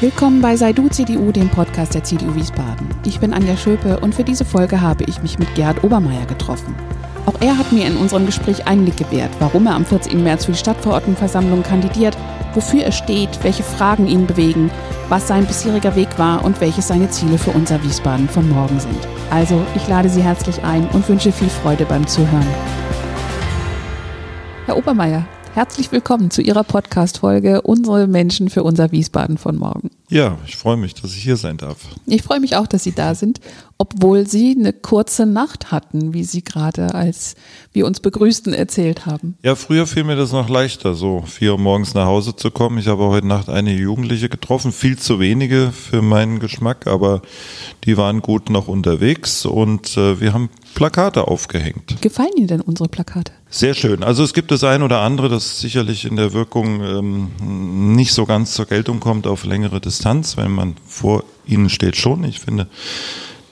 Willkommen bei Sei du CDU, dem Podcast der CDU Wiesbaden. Ich bin Anja Schöpe und für diese Folge habe ich mich mit Gerhard Obermeier getroffen. Auch er hat mir in unserem Gespräch Einblick gewährt, warum er am 14. März für die Stadtverordnetenversammlung kandidiert, wofür er steht, welche Fragen ihn bewegen, was sein bisheriger Weg war und welche seine Ziele für unser Wiesbaden von morgen sind. Also, ich lade Sie herzlich ein und wünsche viel Freude beim Zuhören. Herr Obermeier, herzlich willkommen zu Ihrer Podcast-Folge Unsere Menschen für unser Wiesbaden von morgen. Ja, ich freue mich, dass ich hier sein darf. Ich freue mich auch, dass Sie da sind, obwohl Sie eine kurze Nacht hatten, wie Sie gerade, als wir uns begrüßten, erzählt haben. Ja, früher fiel mir das noch leichter, so vier Uhr morgens nach Hause zu kommen. Ich habe heute Nacht einige Jugendliche getroffen, viel zu wenige für meinen Geschmack, aber die waren gut noch unterwegs und äh, wir haben Plakate aufgehängt. Gefallen Ihnen denn unsere Plakate? Sehr schön. Also es gibt das ein oder andere, das sicherlich in der Wirkung ähm, nicht so ganz zur Geltung kommt auf längere Distanz, wenn man vor ihnen steht schon. Ich finde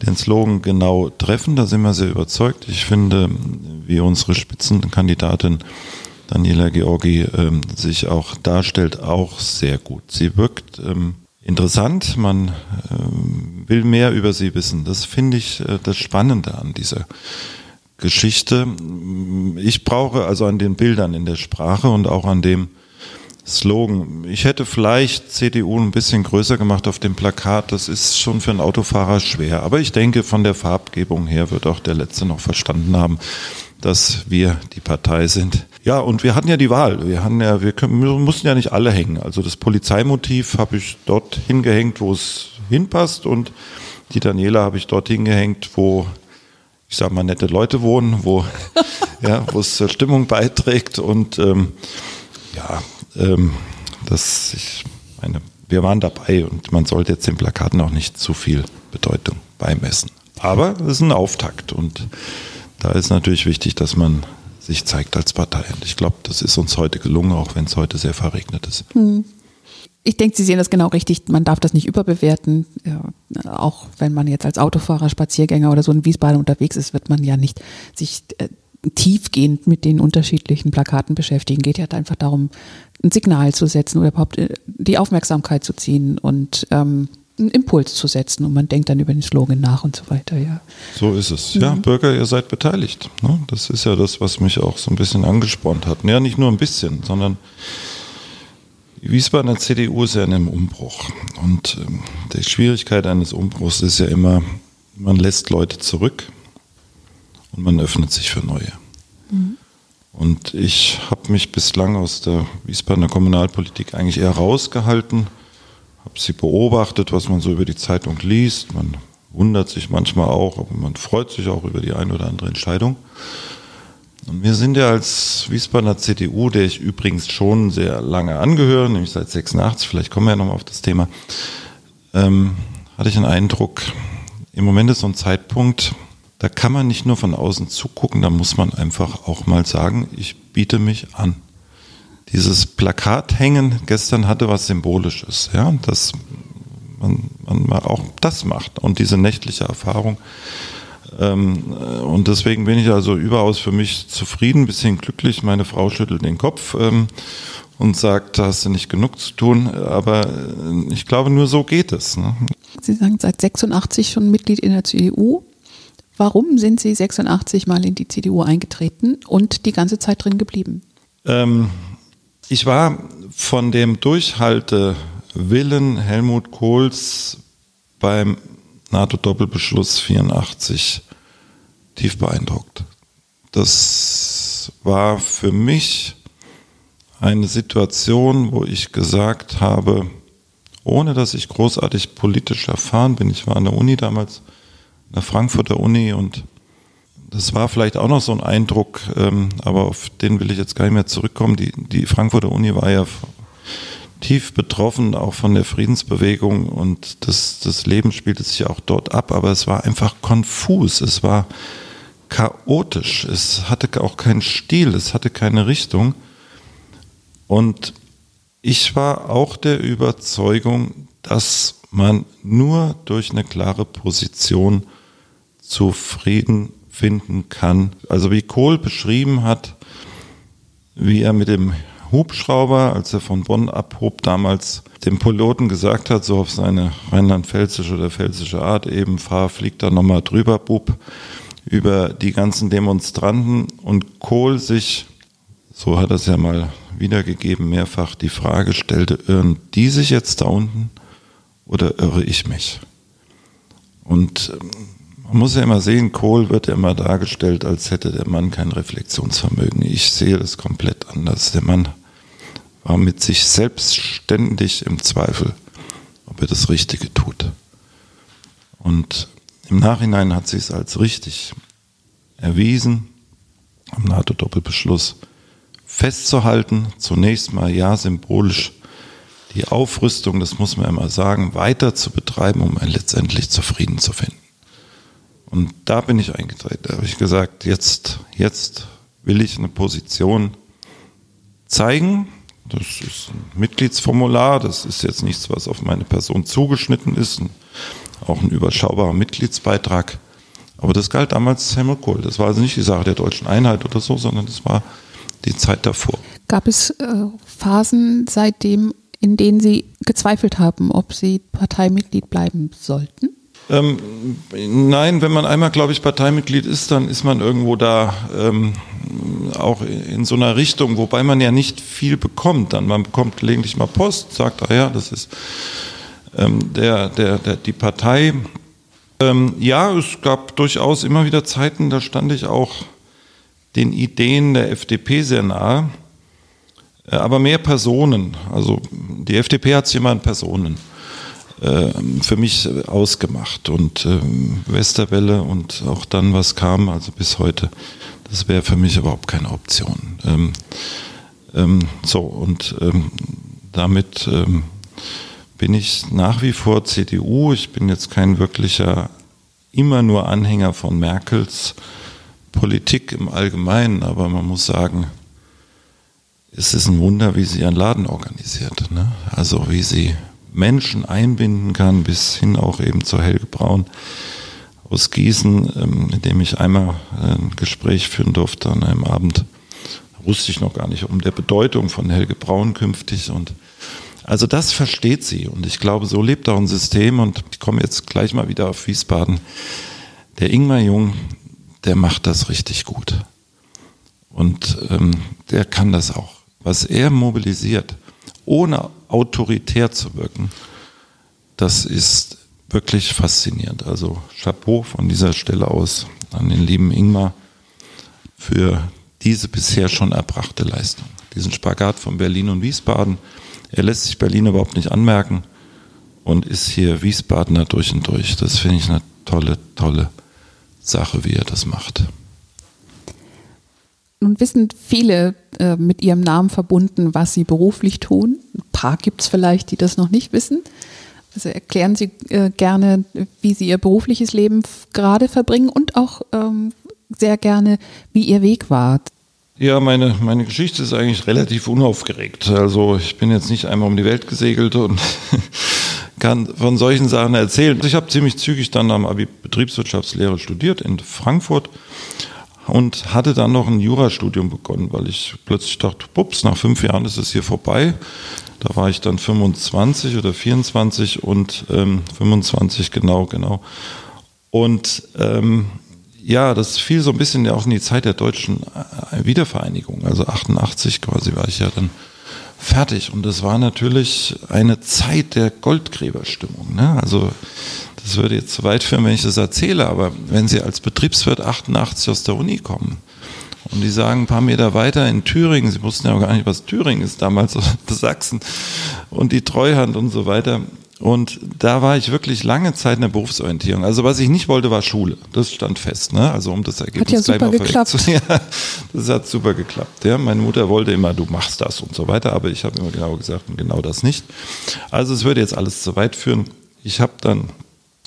den Slogan genau treffen, da sind wir sehr überzeugt. Ich finde, wie unsere Spitzenkandidatin Daniela Georgi ähm, sich auch darstellt, auch sehr gut. Sie wirkt ähm, interessant, man ähm, will mehr über sie wissen. Das finde ich äh, das Spannende an dieser Geschichte. Ich brauche also an den Bildern in der Sprache und auch an dem Slogan. Ich hätte vielleicht CDU ein bisschen größer gemacht auf dem Plakat. Das ist schon für einen Autofahrer schwer. Aber ich denke, von der Farbgebung her wird auch der Letzte noch verstanden haben, dass wir die Partei sind. Ja, und wir hatten ja die Wahl. Wir hatten ja, wir, können, wir mussten ja nicht alle hängen. Also das Polizeimotiv habe ich dort hingehängt, wo es hinpasst und die Daniela habe ich dort hingehängt, wo ich sag mal nette Leute wohnen, wo ja, wo es zur Stimmung beiträgt und ähm, ja, ähm, das ich meine, wir waren dabei und man sollte jetzt den Plakaten auch nicht zu viel Bedeutung beimessen. Aber es ist ein Auftakt und da ist natürlich wichtig, dass man sich zeigt als Partei. Und ich glaube, das ist uns heute gelungen, auch wenn es heute sehr verregnet ist. Hm. Ich denke, Sie sehen das genau richtig. Man darf das nicht überbewerten. Ja, auch wenn man jetzt als Autofahrer, Spaziergänger oder so in Wiesbaden unterwegs ist, wird man ja nicht sich äh, tiefgehend mit den unterschiedlichen Plakaten beschäftigen. Geht ja einfach darum, ein Signal zu setzen oder überhaupt äh, die Aufmerksamkeit zu ziehen und ähm, einen Impuls zu setzen und man denkt dann über den Slogan nach und so weiter, ja. So ist es. Ja, mhm. Bürger, ihr seid beteiligt. Ne? Das ist ja das, was mich auch so ein bisschen angespornt hat. Ja, nicht nur ein bisschen, sondern die Wiesbadener CDU ist ja in einem Umbruch. Und ähm, die Schwierigkeit eines Umbruchs ist ja immer, man lässt Leute zurück und man öffnet sich für neue. Mhm. Und ich habe mich bislang aus der Wiesbadener Kommunalpolitik eigentlich eher rausgehalten, habe sie beobachtet, was man so über die Zeitung liest. Man wundert sich manchmal auch, aber man freut sich auch über die eine oder andere Entscheidung. Und wir sind ja als Wiesbadener CDU, der ich übrigens schon sehr lange angehöre, nämlich seit 86, vielleicht kommen wir ja nochmal auf das Thema, ähm, hatte ich den Eindruck, im Moment ist so ein Zeitpunkt, da kann man nicht nur von außen zugucken, da muss man einfach auch mal sagen, ich biete mich an. Dieses Plakat hängen gestern hatte was Symbolisches, ja, dass man, man auch das macht und diese nächtliche Erfahrung. Ähm, und deswegen bin ich also überaus für mich zufrieden, ein bisschen glücklich. Meine Frau schüttelt den Kopf ähm, und sagt, da hast du nicht genug zu tun. Aber äh, ich glaube, nur so geht es. Ne? Sie sagen seit 86 schon Mitglied in der CDU. Warum sind Sie 86 Mal in die CDU eingetreten und die ganze Zeit drin geblieben? Ähm, ich war von dem Durchhaltewillen Helmut Kohls beim NATO-Doppelbeschluss 84 tief beeindruckt. Das war für mich eine Situation, wo ich gesagt habe, ohne dass ich großartig politisch erfahren bin, ich war an der Uni damals, der Frankfurter Uni und das war vielleicht auch noch so ein Eindruck, ähm, aber auf den will ich jetzt gar nicht mehr zurückkommen. Die, die Frankfurter Uni war ja tief betroffen, auch von der Friedensbewegung und das, das Leben spielte sich auch dort ab, aber es war einfach konfus, es war chaotisch, es hatte auch keinen Stil, es hatte keine Richtung und ich war auch der Überzeugung, dass man nur durch eine klare Position zu Frieden finden kann. Also wie Kohl beschrieben hat, wie er mit dem Hubschrauber, als er von Bonn abhob, damals dem Piloten gesagt hat, so auf seine rheinland-pfälzische oder pfälzische Art eben, fahr, flieg da nochmal drüber, Bub, über die ganzen Demonstranten und Kohl sich, so hat er es ja mal wiedergegeben, mehrfach die Frage stellte, irren die sich jetzt da unten oder irre ich mich? Und ähm, man muss ja immer sehen, Kohl wird ja immer dargestellt, als hätte der Mann kein Reflexionsvermögen. Ich sehe das komplett anders. Der Mann war mit sich selbstständig im Zweifel, ob er das Richtige tut. Und im Nachhinein hat sie es als richtig erwiesen, am NATO-Doppelbeschluss festzuhalten, zunächst mal ja symbolisch die Aufrüstung, das muss man immer sagen, weiter zu betreiben, um letztendlich zufrieden zu finden. Und da bin ich eingetreten. Da habe ich gesagt, jetzt, jetzt will ich eine Position zeigen. Das ist ein Mitgliedsformular, das ist jetzt nichts, was auf meine Person zugeschnitten ist, auch ein überschaubarer Mitgliedsbeitrag. Aber das galt damals Helmut Kohl. Das war also nicht die Sache der deutschen Einheit oder so, sondern das war die Zeit davor. Gab es äh, Phasen seitdem, in denen Sie gezweifelt haben, ob Sie Parteimitglied bleiben sollten? Ähm, nein, wenn man einmal, glaube ich, Parteimitglied ist, dann ist man irgendwo da ähm, auch in so einer Richtung, wobei man ja nicht viel bekommt. Dann man bekommt gelegentlich mal Post, sagt, ah ja, das ist ähm, der, der, der, die Partei. Ähm, ja, es gab durchaus immer wieder Zeiten, da stand ich auch den Ideen der FDP sehr nahe, aber mehr Personen. Also die FDP hat sich immer an Personen äh, für mich ausgemacht. Und ähm, Westerwelle und auch dann, was kam, also bis heute, das wäre für mich überhaupt keine Option. Ähm, ähm, so, und ähm, damit ähm, bin ich nach wie vor CDU. Ich bin jetzt kein wirklicher, immer nur Anhänger von Merkels Politik im Allgemeinen, aber man muss sagen, es ist ein Wunder, wie sie ihren Laden organisiert. Ne? Also wie sie Menschen einbinden kann, bis hin auch eben zu Helge Braun aus Gießen, ähm, in dem ich einmal äh, ein Gespräch führen durfte an einem Abend. Wusste ich noch gar nicht um der Bedeutung von Helge Braun künftig und also das versteht sie und ich glaube, so lebt auch ein System und ich komme jetzt gleich mal wieder auf Wiesbaden. Der Ingmar Jung, der macht das richtig gut und ähm, der kann das auch. Was er mobilisiert, ohne autoritär zu wirken, das ist wirklich faszinierend. Also Chapeau von dieser Stelle aus an den lieben Ingmar für diese bisher schon erbrachte Leistung. Diesen Spagat von Berlin und Wiesbaden. Er lässt sich Berlin überhaupt nicht anmerken und ist hier Wiesbadener durch und durch. Das finde ich eine tolle, tolle Sache, wie er das macht. Nun wissen viele äh, mit ihrem Namen verbunden, was sie beruflich tun. Ein paar gibt es vielleicht, die das noch nicht wissen. Also erklären Sie äh, gerne, wie Sie Ihr berufliches Leben gerade verbringen und auch ähm, sehr gerne, wie Ihr Weg war. Ja, meine, meine Geschichte ist eigentlich relativ unaufgeregt. Also ich bin jetzt nicht einmal um die Welt gesegelt und kann von solchen Sachen erzählen. Ich habe ziemlich zügig dann am Abi Betriebswirtschaftslehre studiert in Frankfurt und hatte dann noch ein Jurastudium begonnen, weil ich plötzlich dachte, pups, nach fünf Jahren ist es hier vorbei. Da war ich dann 25 oder 24 und ähm, 25 genau, genau. Und ähm, ja, das fiel so ein bisschen ja auch in die Zeit der deutschen äh, Wiedervereinigung. Also 88 quasi war ich ja dann fertig. Und das war natürlich eine Zeit der Goldgräberstimmung. Ne? Also das würde jetzt zu weit führen, wenn ich das erzähle, aber wenn Sie als Betriebswirt 88 aus der Uni kommen und die sagen ein paar Meter weiter in Thüringen, Sie wussten ja auch gar nicht, was Thüringen ist damals, Sachsen und die Treuhand und so weiter. Und da war ich wirklich lange Zeit in der Berufsorientierung. Also was ich nicht wollte, war Schule. Das stand fest. Ne? Also um das Ergebnis hat ja super geklappt. Zu, ja, das hat super geklappt. Ja? Meine Mutter wollte immer, du machst das und so weiter, aber ich habe immer genau gesagt, genau das nicht. Also es würde jetzt alles zu weit führen. Ich habe dann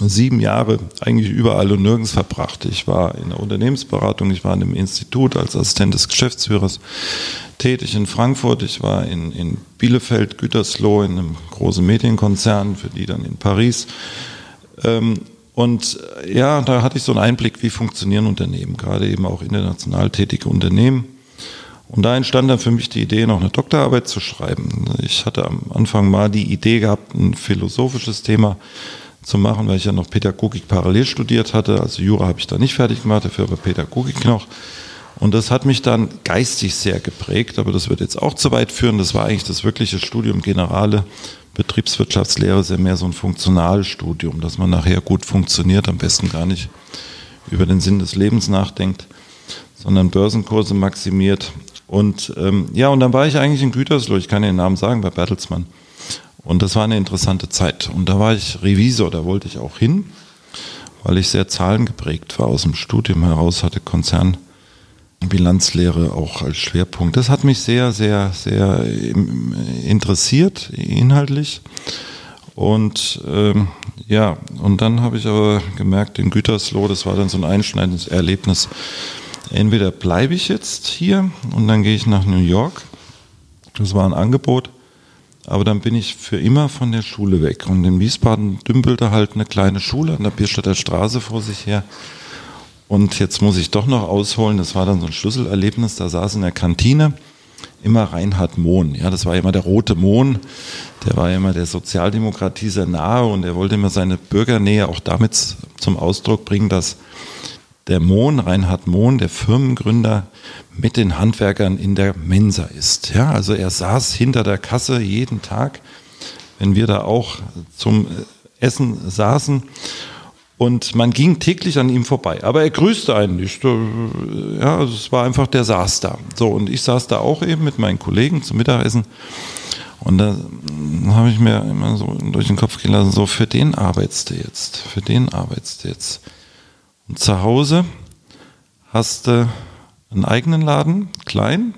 sieben Jahre eigentlich überall und nirgends verbracht. Ich war in der Unternehmensberatung, ich war in einem Institut als Assistent des Geschäftsführers tätig in Frankfurt, ich war in, in Bielefeld, Gütersloh, in einem großen Medienkonzern, für die dann in Paris. Ähm, und ja, da hatte ich so einen Einblick, wie funktionieren Unternehmen, gerade eben auch international tätige Unternehmen. Und da entstand dann für mich die Idee, noch eine Doktorarbeit zu schreiben. Ich hatte am Anfang mal die Idee gehabt, ein philosophisches Thema zu machen, weil ich ja noch Pädagogik parallel studiert hatte. Also Jura habe ich da nicht fertig gemacht, dafür aber Pädagogik noch. Und das hat mich dann geistig sehr geprägt, aber das wird jetzt auch zu weit führen. Das war eigentlich das wirkliche Studium Generale. Betriebswirtschaftslehre ist ja mehr so ein Funktionalstudium, dass man nachher gut funktioniert, am besten gar nicht über den Sinn des Lebens nachdenkt, sondern Börsenkurse maximiert. Und ähm, ja, und dann war ich eigentlich in Gütersloh, ich kann den Namen sagen, bei Bertelsmann. Und das war eine interessante Zeit. Und da war ich Revisor, da wollte ich auch hin, weil ich sehr zahlengeprägt war aus dem Studium heraus, hatte Konzernbilanzlehre auch als Schwerpunkt. Das hat mich sehr, sehr, sehr interessiert, inhaltlich. Und ähm, ja, und dann habe ich aber gemerkt, in Gütersloh, das war dann so ein einschneidendes Erlebnis. Entweder bleibe ich jetzt hier und dann gehe ich nach New York. Das war ein Angebot aber dann bin ich für immer von der Schule weg. Und in Wiesbaden dümpelte halt eine kleine Schule an der Bierstädter Straße vor sich her. Und jetzt muss ich doch noch ausholen, das war dann so ein Schlüsselerlebnis, da saß in der Kantine immer Reinhard Mohn. Ja, das war immer der rote Mohn, der war immer der Sozialdemokratie sehr nahe und er wollte immer seine Bürgernähe auch damit zum Ausdruck bringen, dass der Mohn, Reinhard Mohn, der Firmengründer, mit den Handwerkern in der Mensa ist. Ja, also er saß hinter der Kasse jeden Tag, wenn wir da auch zum Essen saßen. Und man ging täglich an ihm vorbei. Aber er grüßte einen nicht. Ja, also es war einfach, der saß da. So, und ich saß da auch eben mit meinen Kollegen zum Mittagessen. Und da habe ich mir immer so durch den Kopf gehen lassen, so für den arbeitest du jetzt, für den arbeitest du jetzt. Und zu Hause hast du einen eigenen Laden, klein,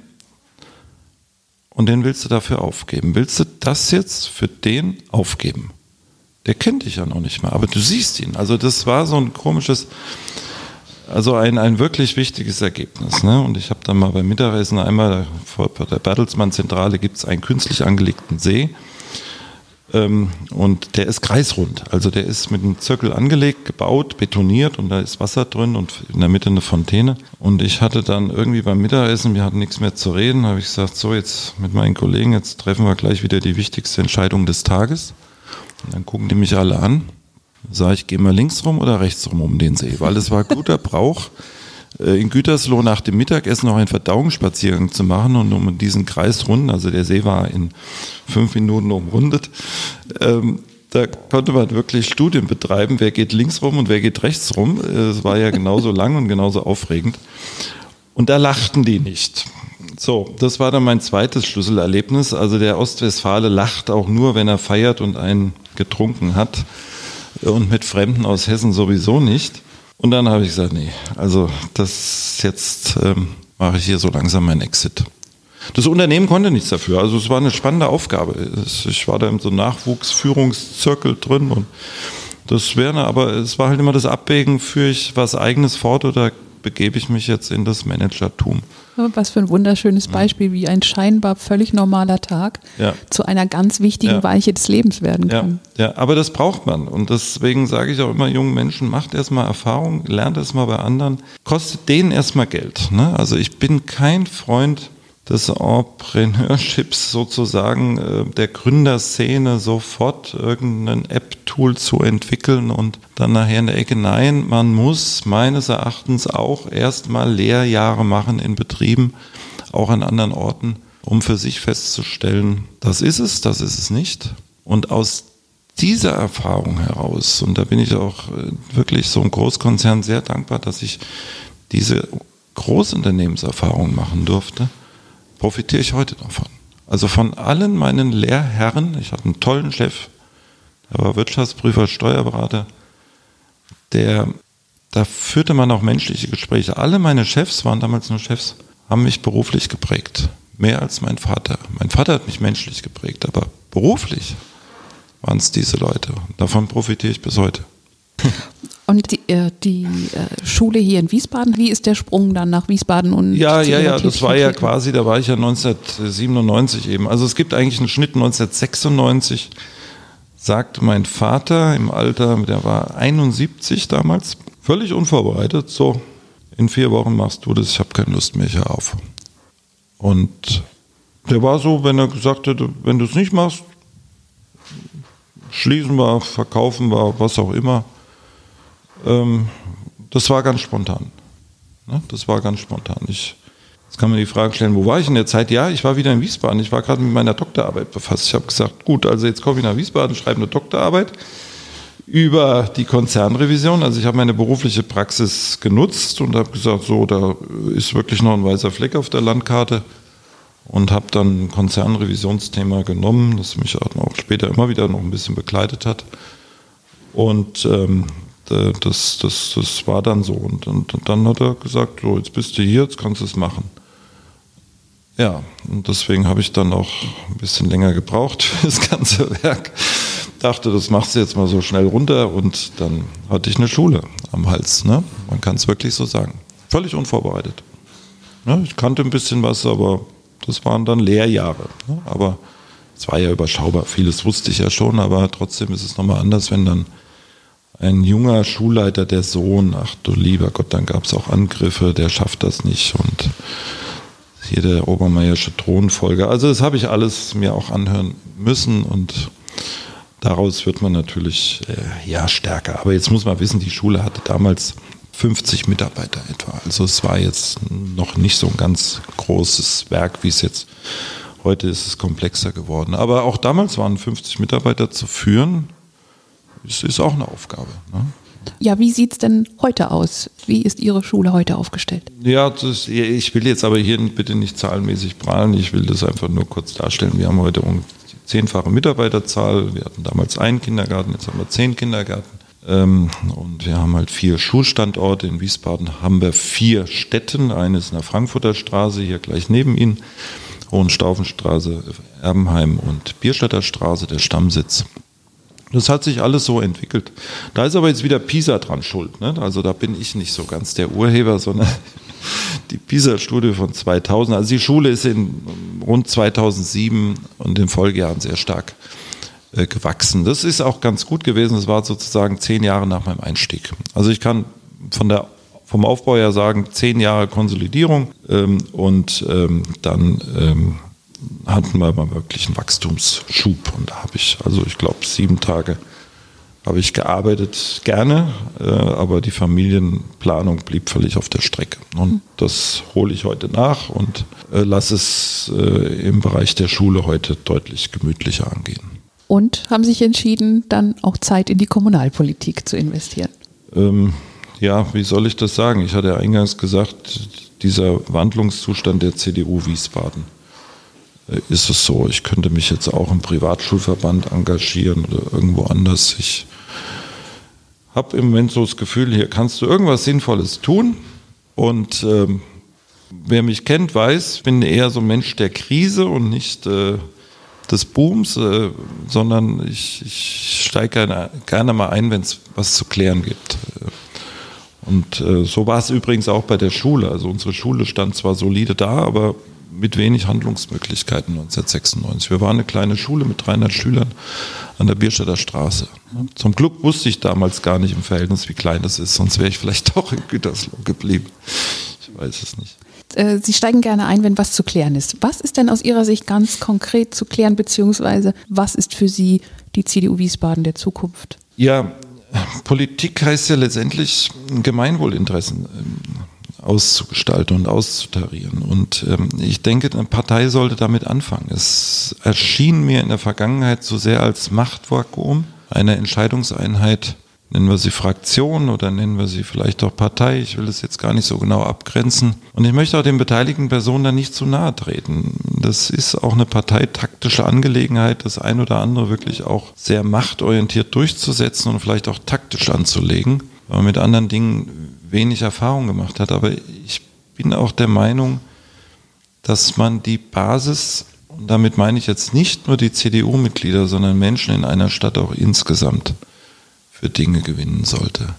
und den willst du dafür aufgeben. Willst du das jetzt für den aufgeben? Der kennt dich ja noch nicht mehr, aber du siehst ihn. Also das war so ein komisches, also ein, ein wirklich wichtiges Ergebnis. Ne? Und ich habe dann mal beim Mittagessen einmal vor der Bertelsmann-Zentrale gibt es einen künstlich angelegten See. Ähm, und der ist kreisrund. Also der ist mit einem Zirkel angelegt, gebaut, betoniert und da ist Wasser drin und in der Mitte eine Fontäne. Und ich hatte dann irgendwie beim Mittagessen, wir hatten nichts mehr zu reden, habe ich gesagt, so jetzt mit meinen Kollegen, jetzt treffen wir gleich wieder die wichtigste Entscheidung des Tages. Und dann gucken die mich alle an. Sag ich, gehen wir links rum oder rechts rum um den See? Weil es war guter Brauch. Äh, in Gütersloh nach dem Mittagessen noch einen Verdauungsspaziergang zu machen und um diesen Kreis runden, also der See war in fünf Minuten umrundet, ähm, da konnte man wirklich Studien betreiben, wer geht links rum und wer geht rechts rum. Es war ja genauso lang und genauso aufregend. Und da lachten die nicht. So, das war dann mein zweites Schlüsselerlebnis. Also der Ostwestfale lacht auch nur, wenn er feiert und einen getrunken hat. Und mit Fremden aus Hessen sowieso nicht. Und dann habe ich gesagt, nee, also das jetzt ähm, mache ich hier so langsam mein Exit. Das Unternehmen konnte nichts dafür. Also es war eine spannende Aufgabe. Ich war da in so einem Nachwuchsführungszirkel drin und das wäre, aber es war halt immer das Abwägen, führe ich was eigenes fort oder begebe ich mich jetzt in das Managertum. Was für ein wunderschönes Beispiel, wie ein scheinbar völlig normaler Tag ja. zu einer ganz wichtigen ja. Weiche des Lebens werden kann. Ja. ja, aber das braucht man. Und deswegen sage ich auch immer jungen Menschen, macht erstmal Erfahrung, lernt erstmal bei anderen, kostet denen erstmal Geld. Ne? Also ich bin kein Freund des Entrepreneurships sozusagen, äh, der Gründerszene sofort irgendein App-Tool zu entwickeln und dann nachher in der Ecke. Nein, man muss meines Erachtens auch erstmal Lehrjahre machen in Betrieben, auch an anderen Orten, um für sich festzustellen, das ist es, das ist es nicht. Und aus dieser Erfahrung heraus, und da bin ich auch äh, wirklich so ein Großkonzern sehr dankbar, dass ich diese Großunternehmenserfahrung machen durfte, profitiere ich heute davon. Also von allen meinen Lehrherren, ich hatte einen tollen Chef, der war Wirtschaftsprüfer, Steuerberater, der, da führte man auch menschliche Gespräche. Alle meine Chefs waren damals nur Chefs, haben mich beruflich geprägt. Mehr als mein Vater. Mein Vater hat mich menschlich geprägt, aber beruflich waren es diese Leute. Davon profitiere ich bis heute. Und die, äh, die äh, Schule hier in Wiesbaden, wie ist der Sprung dann nach Wiesbaden und Ja, ja, ja, das war ja quasi, da war ich ja 1997 eben. Also es gibt eigentlich einen Schnitt 1996, sagte mein Vater im Alter, der war 71 damals, völlig unvorbereitet, so in vier Wochen machst du das, ich habe keine Lust mehr, hier auf. Und der war so, wenn er gesagt hätte, wenn du es nicht machst, schließen wir, verkaufen wir, was auch immer. Ähm, das war ganz spontan. Ne? Das war ganz spontan. Ich, jetzt kann man die Frage stellen, wo war ich in der Zeit? Ja, ich war wieder in Wiesbaden. Ich war gerade mit meiner Doktorarbeit befasst. Ich habe gesagt, gut, also jetzt komme ich nach Wiesbaden, schreibe eine Doktorarbeit über die Konzernrevision. Also ich habe meine berufliche Praxis genutzt und habe gesagt, so, da ist wirklich noch ein weißer Fleck auf der Landkarte und habe dann ein Konzernrevisionsthema genommen, das mich auch später immer wieder noch ein bisschen begleitet hat. Und ähm, das, das, das war dann so. Und, und, und, dann hat er gesagt, so, jetzt bist du hier, jetzt kannst du es machen. Ja, und deswegen habe ich dann auch ein bisschen länger gebraucht für das ganze Werk. Dachte, das machst du jetzt mal so schnell runter und dann hatte ich eine Schule am Hals. Ne? Man kann es wirklich so sagen. Völlig unvorbereitet. Ja, ich kannte ein bisschen was, aber das waren dann Lehrjahre. Ne? Aber es war ja überschaubar. Vieles wusste ich ja schon, aber trotzdem ist es nochmal anders, wenn dann ein junger Schulleiter, der Sohn, ach du lieber Gott, dann gab es auch Angriffe, der schafft das nicht und hier der Obermeiersche Thronfolger. Also das habe ich alles mir auch anhören müssen und daraus wird man natürlich äh, ja stärker. Aber jetzt muss man wissen, die Schule hatte damals 50 Mitarbeiter etwa. Also es war jetzt noch nicht so ein ganz großes Werk, wie es jetzt heute ist es komplexer geworden. Aber auch damals waren 50 Mitarbeiter zu führen, ist, ist auch eine Aufgabe. Ne? Ja, wie sieht es denn heute aus? Wie ist Ihre Schule heute aufgestellt? Ja, das, ich will jetzt aber hier bitte nicht zahlenmäßig prahlen, ich will das einfach nur kurz darstellen. Wir haben heute um die zehnfache Mitarbeiterzahl. Wir hatten damals einen Kindergarten, jetzt haben wir zehn Kindergärten. Ähm, und wir haben halt vier Schulstandorte. In Wiesbaden haben wir vier Städten. Eine ist in der Frankfurter Straße, hier gleich neben Ihnen. Hohenstaufenstraße, Erbenheim und Bierstädter Straße, der Stammsitz. Das hat sich alles so entwickelt. Da ist aber jetzt wieder PISA dran schuld. Ne? Also da bin ich nicht so ganz der Urheber, sondern die PISA-Studie von 2000. Also die Schule ist in rund 2007 und in Folgejahren sehr stark äh, gewachsen. Das ist auch ganz gut gewesen. Das war sozusagen zehn Jahre nach meinem Einstieg. Also ich kann von der vom Aufbau her sagen, zehn Jahre Konsolidierung ähm, und ähm, dann ähm, hatten wir mal wirklich einen Wachstumsschub. Und da habe ich, also ich glaube, sieben Tage habe ich gearbeitet, gerne, äh, aber die Familienplanung blieb völlig auf der Strecke. Und das hole ich heute nach und äh, lasse es äh, im Bereich der Schule heute deutlich gemütlicher angehen und haben sich entschieden, dann auch Zeit in die Kommunalpolitik zu investieren. Ähm, ja, wie soll ich das sagen? Ich hatte eingangs gesagt, dieser Wandlungszustand der CDU Wiesbaden ist es so. Ich könnte mich jetzt auch im Privatschulverband engagieren oder irgendwo anders. Ich habe im Moment so das Gefühl, hier kannst du irgendwas Sinnvolles tun. Und ähm, wer mich kennt, weiß, ich bin eher so ein Mensch der Krise und nicht äh, des Booms, äh, sondern ich, ich steige gerne, gerne mal ein, wenn es was zu klären gibt. Und äh, so war es übrigens auch bei der Schule. Also unsere Schule stand zwar solide da, aber mit wenig Handlungsmöglichkeiten 1996. Wir waren eine kleine Schule mit 300 Schülern an der Bierstädter Straße. Zum Glück wusste ich damals gar nicht im Verhältnis, wie klein das ist, sonst wäre ich vielleicht doch in Gütersloh geblieben. Ich weiß es nicht. Äh, Sie steigen gerne ein, wenn was zu klären ist. Was ist denn aus Ihrer Sicht ganz konkret zu klären, beziehungsweise was ist für Sie die CDU Wiesbaden der Zukunft? Ja, Politik heißt ja letztendlich Gemeinwohlinteressen auszugestalten und auszutarieren. Und ähm, ich denke, eine Partei sollte damit anfangen. Es erschien mir in der Vergangenheit so sehr als Machtvakuum, eine Entscheidungseinheit nennen wir sie Fraktion oder nennen wir sie vielleicht auch Partei. Ich will das jetzt gar nicht so genau abgrenzen. Und ich möchte auch den beteiligten Personen da nicht zu nahe treten. Das ist auch eine parteitaktische Angelegenheit, das ein oder andere wirklich auch sehr machtorientiert durchzusetzen und vielleicht auch taktisch anzulegen, weil man mit anderen Dingen wenig Erfahrung gemacht hat. Aber ich bin auch der Meinung, dass man die Basis und damit meine ich jetzt nicht nur die CDU-Mitglieder, sondern Menschen in einer Stadt auch insgesamt für Dinge gewinnen sollte.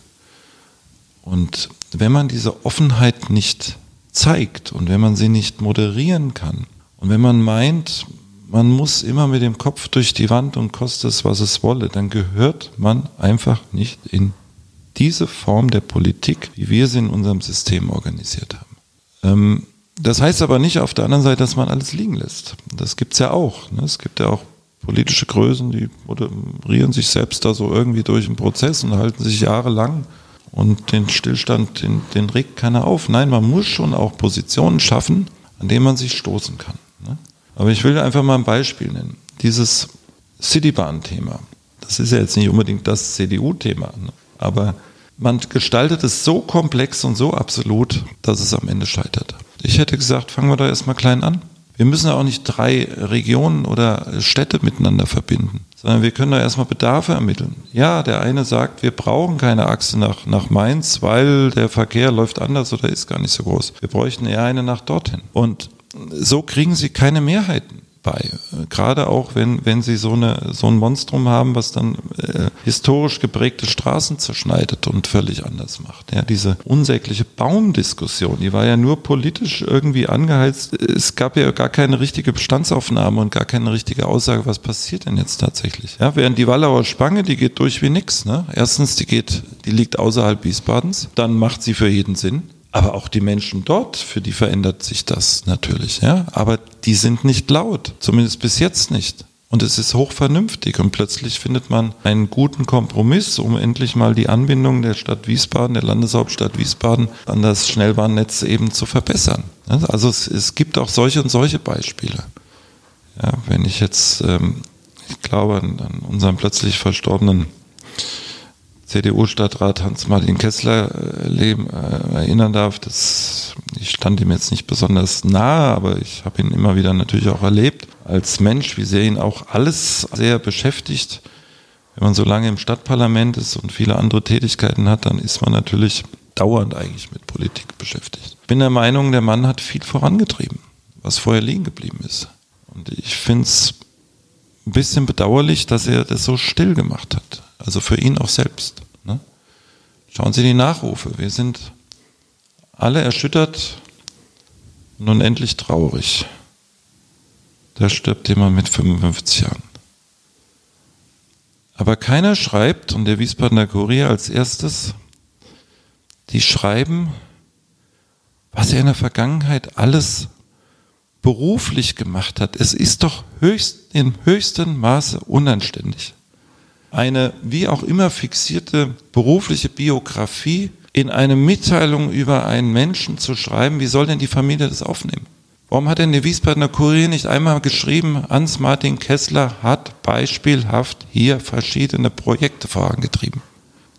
Und wenn man diese Offenheit nicht zeigt und wenn man sie nicht moderieren kann und wenn man meint, man muss immer mit dem Kopf durch die Wand und kostet es, was es wolle, dann gehört man einfach nicht in diese Form der Politik, wie wir sie in unserem System organisiert haben. Ähm, Das heißt aber nicht auf der anderen Seite, dass man alles liegen lässt. Das gibt's ja auch. Ne? Es gibt ja auch politische Größen, die moderieren sich selbst da so irgendwie durch den Prozess und halten sich jahrelang und den Stillstand, den, den regt keiner auf. Nein, man muss schon auch Positionen schaffen, an denen man sich stoßen kann. Ne? Aber ich will einfach mal ein Beispiel nennen. Dieses Citybahn-Thema, das ist ja jetzt nicht unbedingt das CDU-Thema, ne? Aber man gestaltet es so komplex und so absolut, dass es am Ende scheitert. Ich hätte gesagt, fangen wir da erstmal klein an. Wir müssen ja auch nicht drei Regionen oder Städte miteinander verbinden, sondern wir können da erstmal Bedarfe ermitteln. Ja, der eine sagt, wir brauchen keine Achse nach, nach Mainz, weil der Verkehr läuft anders oder ist gar nicht so groß. Wir bräuchten eher eine nach dorthin. Und so kriegen sie keine Mehrheiten bei. Gerade auch, wenn, wenn sie so, eine, so ein Monstrum haben, was dann äh, historisch geprägte Straßen zerschneidet und völlig anders macht. Ja, diese unsägliche Baumdiskussion, die war ja nur politisch irgendwie angeheizt. Es gab ja gar keine richtige Bestandsaufnahme und gar keine richtige Aussage, was passiert denn jetzt tatsächlich. Ja, während die Wallauer Spange, die geht durch wie nix. Ne? Erstens, die geht, die liegt außerhalb Wiesbadens, dann macht sie für jeden Sinn. Aber auch die Menschen dort, für die verändert sich das natürlich, ja. Aber die sind nicht laut, zumindest bis jetzt nicht. Und es ist hochvernünftig und plötzlich findet man einen guten Kompromiss, um endlich mal die Anbindung der Stadt Wiesbaden, der Landeshauptstadt Wiesbaden an das Schnellbahnnetz eben zu verbessern. Also es, es gibt auch solche und solche Beispiele. Ja, wenn ich jetzt, ähm, ich glaube, an, an unseren plötzlich verstorbenen CDU-Stadtrat Hans-Martin Kessler äh, äh, erinnern darf. Das, ich stand ihm jetzt nicht besonders nahe, aber ich habe ihn immer wieder natürlich auch erlebt als Mensch, wie sehr ihn auch alles sehr beschäftigt. Wenn man so lange im Stadtparlament ist und viele andere Tätigkeiten hat, dann ist man natürlich dauernd eigentlich mit Politik beschäftigt. Ich bin der Meinung, der Mann hat viel vorangetrieben, was vorher liegen geblieben ist. Und ich finde es ein bisschen bedauerlich, dass er das so still gemacht hat. Also für ihn auch selbst. Ne? Schauen Sie die Nachrufe. Wir sind alle erschüttert und unendlich traurig. Da stirbt jemand mit 55 Jahren. Aber keiner schreibt, und der Wiesbadener Kurier als erstes, die schreiben, was er in der Vergangenheit alles beruflich gemacht hat. Es ist doch höchst, im höchsten Maße unanständig eine wie auch immer fixierte berufliche Biografie in eine Mitteilung über einen Menschen zu schreiben, wie soll denn die Familie das aufnehmen? Warum hat denn der Wiesbadener Kurier nicht einmal geschrieben, Hans-Martin Kessler hat beispielhaft hier verschiedene Projekte vorangetrieben,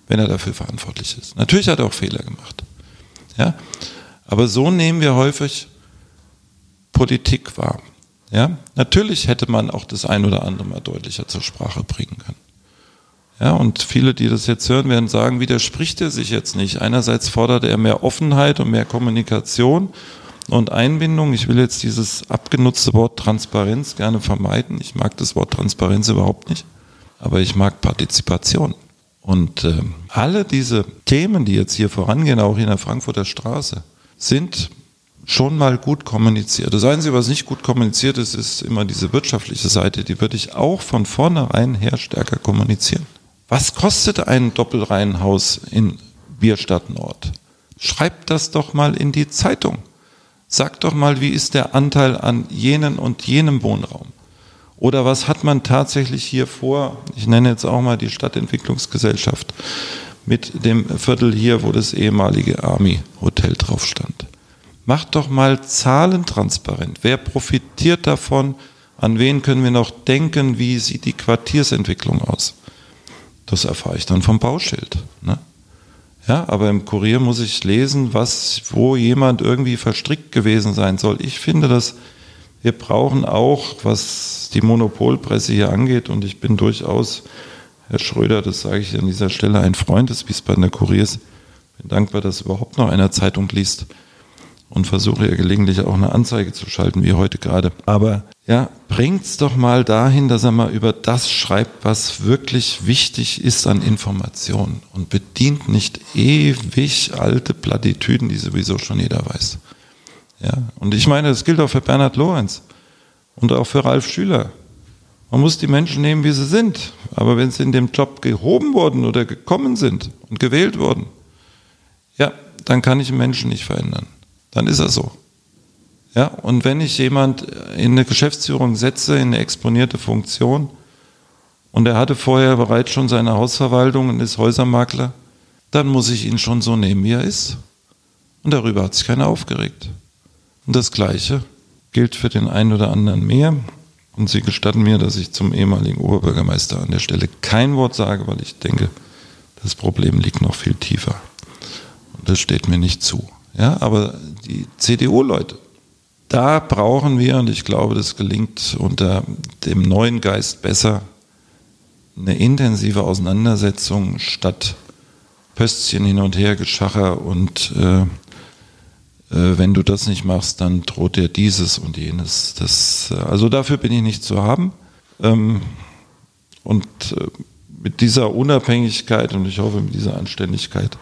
wenn er dafür verantwortlich ist? Natürlich hat er auch Fehler gemacht. Ja? Aber so nehmen wir häufig Politik wahr. Ja? Natürlich hätte man auch das ein oder andere mal deutlicher zur Sprache bringen können. Ja, und viele, die das jetzt hören, werden sagen, widerspricht er sich jetzt nicht. Einerseits fordert er mehr Offenheit und mehr Kommunikation und Einbindung. Ich will jetzt dieses abgenutzte Wort Transparenz gerne vermeiden. Ich mag das Wort Transparenz überhaupt nicht, aber ich mag Partizipation. Und äh, alle diese Themen, die jetzt hier vorangehen, auch in der Frankfurter Straße, sind schon mal gut kommuniziert. Das Einzige, was nicht gut kommuniziert ist, ist immer diese wirtschaftliche Seite. Die würde ich auch von vornherein her stärker kommunizieren. Was kostet ein Doppelreihenhaus in Bierstadt Nord? Schreibt das doch mal in die Zeitung. Sagt doch mal, wie ist der Anteil an jenen und jenem Wohnraum? Oder was hat man tatsächlich hier vor? Ich nenne jetzt auch mal die Stadtentwicklungsgesellschaft mit dem Viertel hier, wo das ehemalige Army Hotel drauf stand. Macht doch mal Zahlen transparent. Wer profitiert davon? An wen können wir noch denken? Wie sieht die Quartiersentwicklung aus? Das erfahre ich dann vom Bauschild. Ne? Ja, aber im Kurier muss ich lesen, was, wo jemand irgendwie verstrickt gewesen sein soll. Ich finde, dass wir brauchen auch, was die Monopolpresse hier angeht, und ich bin durchaus, Herr Schröder, das sage ich an dieser Stelle, ein Freund des Wiesbadener Kuriers. Bin dankbar, dass überhaupt noch einer Zeitung liest und versuche ja gelegentlich auch eine Anzeige zu schalten, wie heute gerade. Aber ja, bringt's doch mal dahin, dass er mal über das schreibt, was wirklich wichtig ist an Informationen und bedient nicht ewig alte Plattitüden, die sowieso schon jeder weiß. Ja, und ich meine, das gilt auch für Bernhard Lorenz und auch für Ralf Schüler. Man muss die Menschen nehmen, wie sie sind. Aber wenn sie in dem Job gehoben wurden oder gekommen sind und gewählt wurden, ja, dann kann ich Menschen nicht verändern dann ist er so. Ja, und wenn ich jemand in eine Geschäftsführung setze, in eine exponierte Funktion, und er hatte vorher bereits schon seine Hausverwaltung und ist Häusermakler, dann muss ich ihn schon so nehmen, wie er ist. Und darüber hat sich keiner aufgeregt. Und das Gleiche gilt für den einen oder anderen mehr. Und Sie gestatten mir, dass ich zum ehemaligen Oberbürgermeister an der Stelle kein Wort sage, weil ich denke, das Problem liegt noch viel tiefer. Und das steht mir nicht zu. Ja, aber die CDU-Leute, da brauchen wir, und ich glaube, das gelingt unter dem neuen Geist besser, eine intensive Auseinandersetzung statt Pöstchen hin und her, Geschacher und äh, äh, wenn du das nicht machst, dann droht dir dieses und jenes. Das, äh, also dafür bin ich nicht zu haben. Ähm, und äh, mit dieser Unabhängigkeit und ich hoffe mit dieser Anständigkeit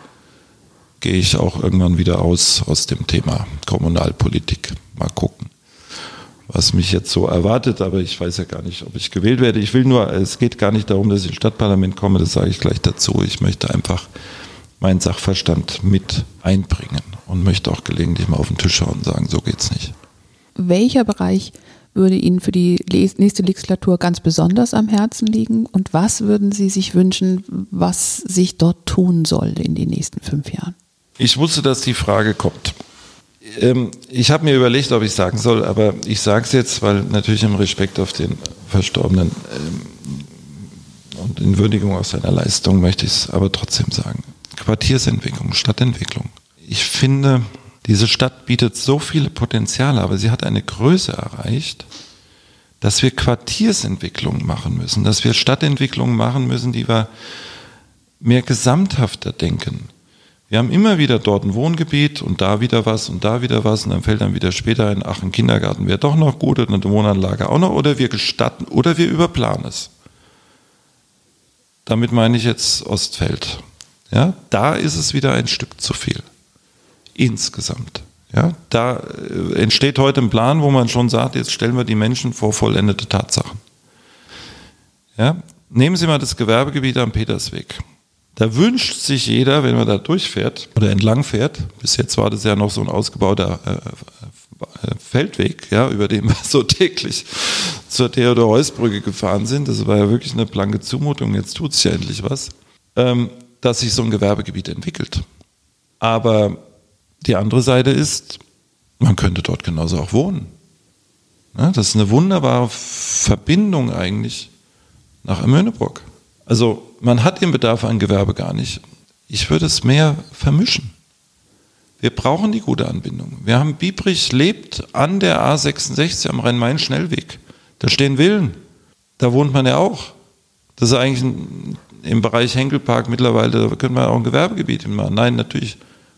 gehe ich auch irgendwann wieder aus aus dem Thema Kommunalpolitik. Mal gucken was mich jetzt so erwartet, aber ich weiß ja gar nicht, ob ich gewählt werde. Ich will nur, es geht gar nicht darum, dass ich ins Stadtparlament komme, das sage ich gleich dazu. Ich möchte einfach meinen Sachverstand mit einbringen und möchte auch gelegentlich mal auf den Tisch schauen und sagen, so geht's nicht. Welcher Bereich würde Ihnen für die nächste Legislatur ganz besonders am Herzen liegen und was würden Sie sich wünschen, was sich dort tun soll in den nächsten fünf Jahren? Ich wusste, dass die Frage kommt. Ähm, ich habe mir überlegt, ob ich sagen soll, aber ich sage es jetzt, weil natürlich im Respekt auf den Verstorbenen ähm, und in Würdigung aus seiner Leistung möchte ich es aber trotzdem sagen. Quartiersentwicklung, Stadtentwicklung. Ich finde, diese Stadt bietet so viele Potenziale, aber sie hat eine Größe erreicht, dass wir Quartiersentwicklung machen müssen, dass wir Stadtentwicklung machen müssen, die wir mehr gesamthafter denken. Wir haben immer wieder dort ein Wohngebiet und da wieder was und da wieder was und dann fällt dann wieder später ein, ach, ein Kindergarten wäre doch noch gut und eine Wohnanlage auch noch oder wir gestatten oder wir überplanen es. Damit meine ich jetzt Ostfeld. Ja, da ist es wieder ein Stück zu viel. Insgesamt. Ja, da äh, entsteht heute ein Plan, wo man schon sagt, jetzt stellen wir die Menschen vor vollendete Tatsachen. Ja, nehmen Sie mal das Gewerbegebiet am Petersweg. Da wünscht sich jeder, wenn man da durchfährt oder entlang fährt, bis jetzt war das ja noch so ein ausgebauter äh, äh Feldweg, ja, über den wir so täglich zur Theodor-Heuss-Brücke gefahren sind. Das war ja wirklich eine blanke Zumutung, jetzt tut es ja endlich was, ähm, dass sich so ein Gewerbegebiet entwickelt. Aber die andere Seite ist, man könnte dort genauso auch wohnen. Ja, das ist eine wunderbare Verbindung eigentlich nach Amöneburg. Also man hat den Bedarf an Gewerbe gar nicht. Ich würde es mehr vermischen. Wir brauchen die gute Anbindung. Wir haben Biebrich lebt an der A66 am Rhein-Main-Schnellweg. Da stehen Villen. Da wohnt man ja auch. Das ist eigentlich ein, im Bereich Henkelpark mittlerweile, da können wir auch ein Gewerbegebiet machen. Nein, natürlich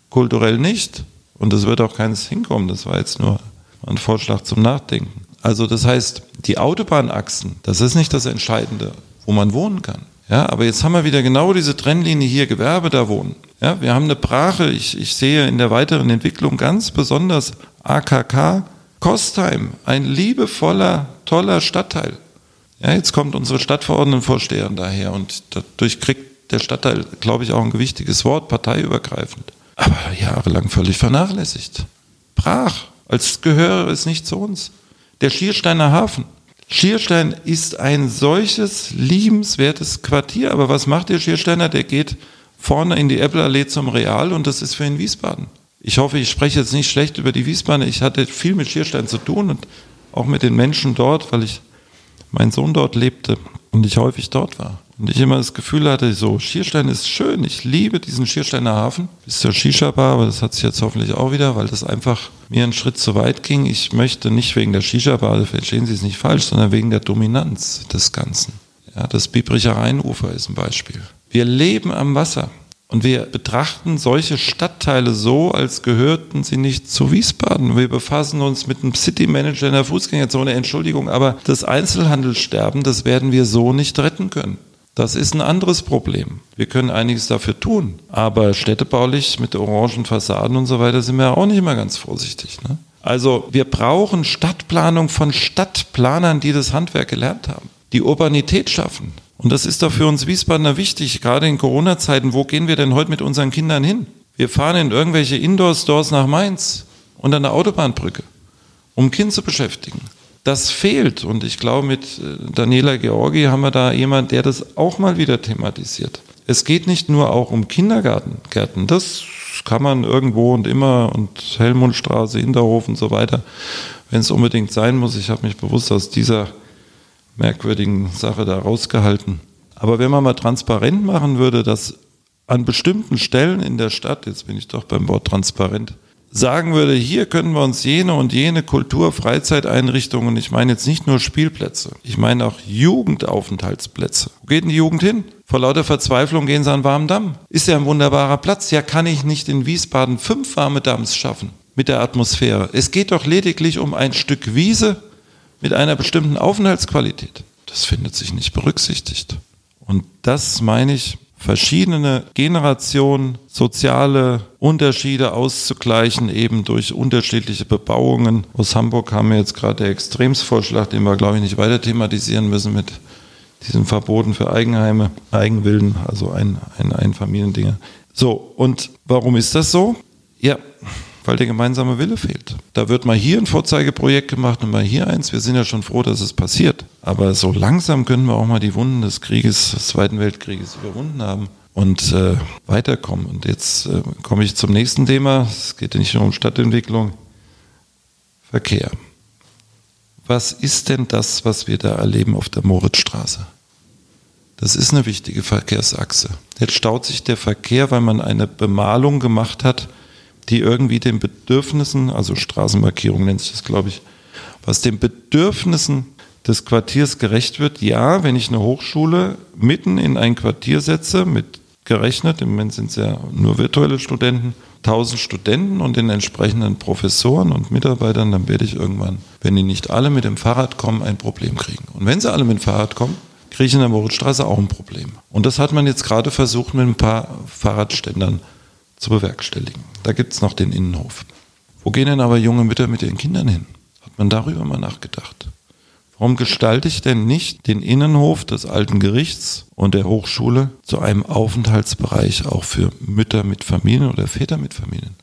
kulturell nicht. Und es wird auch keines hinkommen. Das war jetzt nur ein Vorschlag zum Nachdenken. Also das heißt, die Autobahnachsen, das ist nicht das Entscheidende, wo man wohnen kann. Ja, aber jetzt haben wir wieder genau diese Trennlinie hier Gewerbe, da wohnen. Ja, wir haben eine Brache. Ich, ich sehe in der weiteren Entwicklung ganz besonders AKK Kostheim, ein liebevoller, toller Stadtteil. Ja, jetzt kommt unsere Stadtverordnetenvorsteherin daher und dadurch kriegt der Stadtteil, glaube ich, auch ein gewichtiges Wort, parteiübergreifend. Aber jahrelang völlig vernachlässigt. Brach, als gehöre es nicht zu uns. Der Schiersteiner Hafen, Schierstein ist ein solches liebenswertes Quartier, aber was macht der Schiersteiner? Der geht vorne in die Äppelallee zum Real und das ist für ihn Wiesbaden. Ich hoffe, ich spreche jetzt nicht schlecht über die Wiesbadener. Ich hatte viel mit Schierstein zu tun und auch mit den Menschen dort, weil ich mein Sohn dort lebte und ich häufig dort war. Und ich immer das Gefühl hatte, so, Schierstein ist schön, ich liebe diesen Schiersteiner Hafen. Bis zur Shisha-Bar, aber das hat sich jetzt hoffentlich auch wieder, weil das einfach mir einen Schritt zu weit ging. Ich möchte nicht wegen der Shisha-Bar, verstehen Sie es nicht falsch, sondern wegen der Dominanz des Ganzen. Ja, das Biebricher Rheinufer ist ein Beispiel. Wir leben am Wasser. Und wir betrachten solche Stadtteile so, als gehörten sie nicht zu Wiesbaden. Wir befassen uns mit einem City Manager in der Fußgängerzone, Entschuldigung, aber das Einzelhandelssterben, das werden wir so nicht retten können. Das ist ein anderes Problem. Wir können einiges dafür tun, aber städtebaulich mit orangen Fassaden und so weiter sind wir auch nicht immer ganz vorsichtig. Ne? Also wir brauchen Stadtplanung von Stadtplanern, die das Handwerk gelernt haben, die Urbanität schaffen. Und das ist doch für uns Wiesbadener wichtig, gerade in Corona-Zeiten. Wo gehen wir denn heute mit unseren Kindern hin? Wir fahren in irgendwelche Indoor-Stores nach Mainz und an der Autobahnbrücke. um ein Kind zu beschäftigen. Das fehlt und ich glaube, mit äh, Daniela Georgi haben wir da jemand, der das auch mal wieder thematisiert. Es geht nicht nur auch um Kindergärten, das kann man irgendwo und immer und Helmundstraße, Hinterhof und so weiter, wenn es unbedingt sein muss. Ich habe mich bewusst aus dieser merkwürdigen Sache da rausgehalten. Aber wenn man mal transparent machen würde, dass an bestimmten Stellen in der Stadt, jetzt bin ich doch beim Wort transparent, sagen würde, hier können wir uns jene und jene Kultur, Freizeiteinrichtungen, ich meine jetzt nicht nur Spielplätze, ich meine auch Jugendaufenthaltsplätze. Wo geht denn die Jugend hin? Vor lauter Verzweiflung gehen sie an warmen Damm. Ist ja ein wunderbarer Platz. Ja, kann ich nicht in Wiesbaden fünf warme Damms schaffen mit der Atmosphäre. Es geht doch lediglich um ein Stück Wiese mit einer bestimmten Aufenthaltsqualität. Das findet sich nicht berücksichtigt. Und das meine ich, verschiedene Generationen, soziale Unterschiede auszugleichen, eben durch unterschiedliche Bebauungen. Aus Hamburg haben wir jetzt gerade der Extremsvorschlag, den wir, glaube ich, nicht weiter thematisieren müssen mit diesen Verboten für Eigenheime, Eigenwillen, also ein, ein Einfamiliendinger. So, und warum ist das so? Ja, weil der gemeinsame Wille fehlt. Da wird mal hier ein Vorzeigeprojekt gemacht und mal hier eins. Wir sind ja schon froh, dass es passiert. Aber so langsam können wir auch mal die Wunden des Krieges, des Zweiten Weltkrieges überwunden haben und äh, weiterkommen. Und jetzt äh, komme ich zum nächsten Thema. Es geht ja nicht nur um Stadtentwicklung, Verkehr. Was ist denn das, was wir da erleben auf der Moritzstraße? Das ist eine wichtige Verkehrsachse. Jetzt staut sich der Verkehr, weil man eine Bemalung gemacht hat, die irgendwie den Bedürfnissen, also Straßenmarkierung nennt sich das, glaube ich, was den Bedürfnissen des Quartiers gerecht wird. Ja, wenn ich eine Hochschule mitten in ein Quartier setze, mit gerechnet, im Moment sind es ja nur virtuelle Studenten, 1000 Studenten und den entsprechenden Professoren und Mitarbeitern, dann werde ich irgendwann, wenn die nicht alle mit dem Fahrrad kommen, ein Problem kriegen. Und wenn sie alle mit dem Fahrrad kommen, kriege ich in der Moritzstraße auch ein Problem. Und das hat man jetzt gerade versucht mit ein paar Fahrradständern zu bewerkstelligen. Da gibt es noch den Innenhof. Wo gehen denn aber junge Mütter mit ihren Kindern hin? Hat man darüber mal nachgedacht? Warum gestalte ich denn nicht den Innenhof des alten Gerichts und der Hochschule zu einem Aufenthaltsbereich auch für Mütter mit Familien oder Väter mit Familien?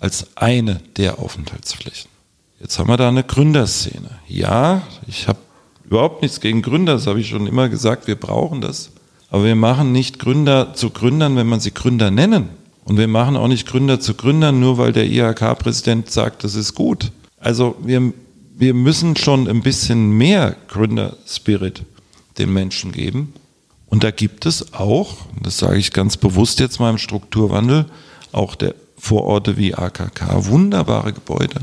Als eine der Aufenthaltsflächen. Jetzt haben wir da eine Gründerszene. Ja, ich habe überhaupt nichts gegen Gründer, das habe ich schon immer gesagt, wir brauchen das. Aber wir machen nicht Gründer zu Gründern, wenn man sie Gründer nennen. Und wir machen auch nicht Gründer zu Gründern, nur weil der IHK-Präsident sagt, das ist gut. Also wir, wir müssen schon ein bisschen mehr Gründerspirit den Menschen geben. Und da gibt es auch, das sage ich ganz bewusst jetzt mal im Strukturwandel, auch der Vororte wie AKK, wunderbare Gebäude,